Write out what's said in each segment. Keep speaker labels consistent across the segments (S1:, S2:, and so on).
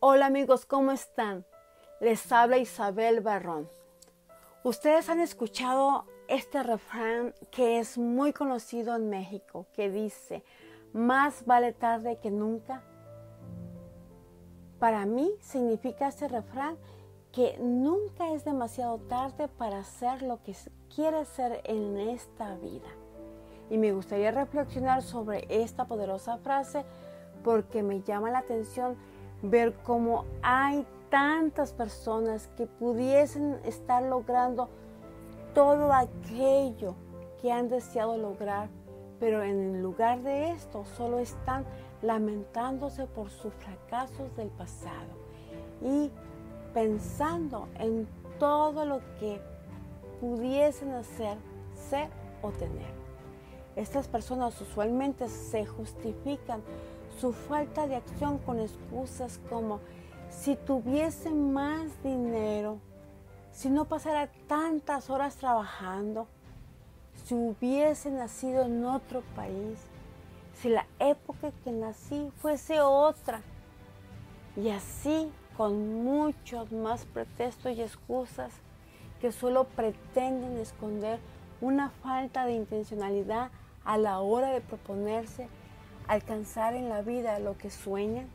S1: Hola amigos, ¿cómo están? Les habla Isabel Barrón. Ustedes han escuchado este refrán que es muy conocido en México, que dice, más vale tarde que nunca. Para mí significa este refrán que nunca es demasiado tarde para hacer lo que quieres ser en esta vida. Y me gustaría reflexionar sobre esta poderosa frase porque me llama la atención ver cómo hay tantas personas que pudiesen estar logrando todo aquello que han deseado lograr, pero en lugar de esto solo están lamentándose por sus fracasos del pasado y pensando en todo lo que pudiesen hacer, ser o tener. Estas personas usualmente se justifican su falta de acción con excusas como si tuviese más dinero, si no pasara tantas horas trabajando, si hubiese nacido en otro país, si la época que nací fuese otra. Y así con muchos más pretextos y excusas que solo pretenden esconder una falta de intencionalidad a la hora de proponerse alcanzar en la vida lo que sueñan?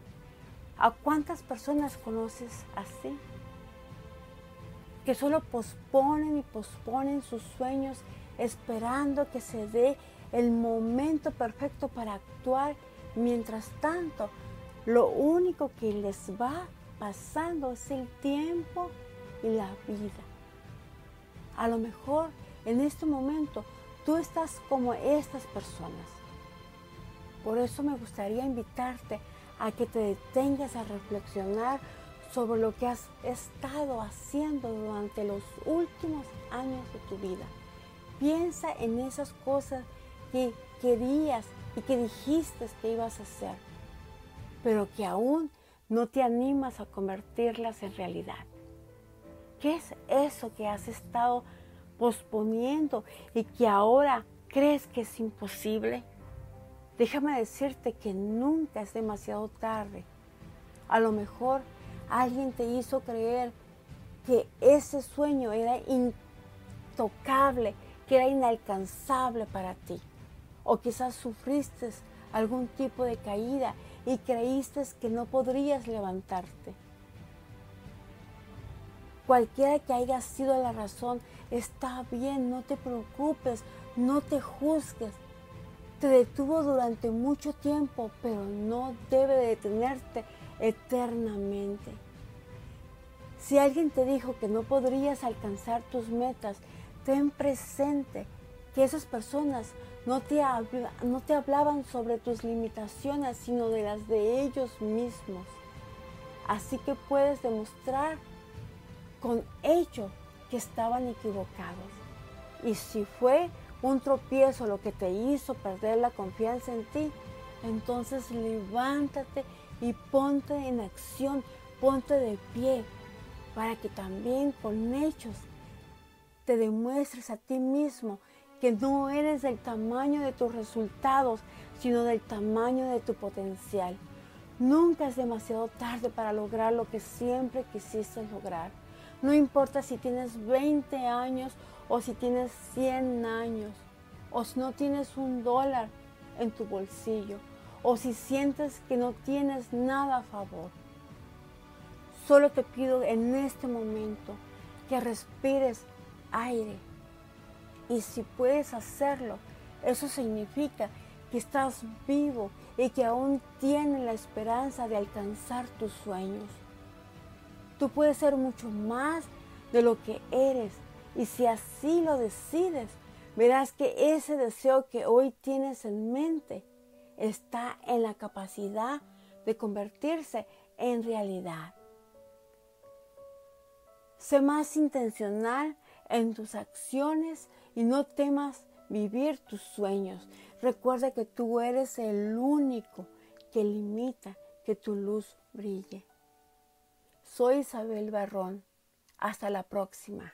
S1: ¿A cuántas personas conoces así? Que solo posponen y posponen sus sueños esperando que se dé el momento perfecto para actuar. Mientras tanto, lo único que les va pasando es el tiempo y la vida. A lo mejor en este momento tú estás como estas personas por eso me gustaría invitarte a que te detengas a reflexionar sobre lo que has estado haciendo durante los últimos años de tu vida. Piensa en esas cosas que querías y que dijiste que ibas a hacer, pero que aún no te animas a convertirlas en realidad. ¿Qué es eso que has estado posponiendo y que ahora crees que es imposible? Déjame decirte que nunca es demasiado tarde. A lo mejor alguien te hizo creer que ese sueño era intocable, que era inalcanzable para ti. O quizás sufriste algún tipo de caída y creíste que no podrías levantarte. Cualquiera que haya sido la razón, está bien, no te preocupes, no te juzgues, te detuvo durante mucho tiempo, pero no debe detenerte eternamente. Si alguien te dijo que no podrías alcanzar tus metas, ten presente que esas personas no te, hablaban sobre tus limitaciones, sino de las de ellos mismos. Así que puedes demostrar con ello que estaban equivocados. Y si fue un tropiezo lo que te hizo perder la confianza en ti, entonces levántate y ponte en acción, ponte de pie, para que también con hechos te demuestres a ti mismo que no eres del tamaño de tus resultados, sino del tamaño de tu potencial. Nunca es demasiado tarde para lograr lo que siempre quisiste lograr. No importa si tienes 20 años o si tienes 100 años, o si no tienes un dólar en tu bolsillo, o si sientes que no tienes nada a favor. Solo te pido en este momento que respires aire. Y si puedes hacerlo, eso significa que estás vivo y que aún tienes la esperanza de alcanzar tus sueños. Tú puedes ser mucho más de lo que eres y si así lo decides, verás que ese deseo que hoy tienes en mente está en la capacidad de convertirse en realidad. Sé más intencional en tus acciones y no temas vivir tus sueños. Recuerda que tú eres el único que limita que tu luz brille. Soy Isabel Barrón. Hasta la próxima.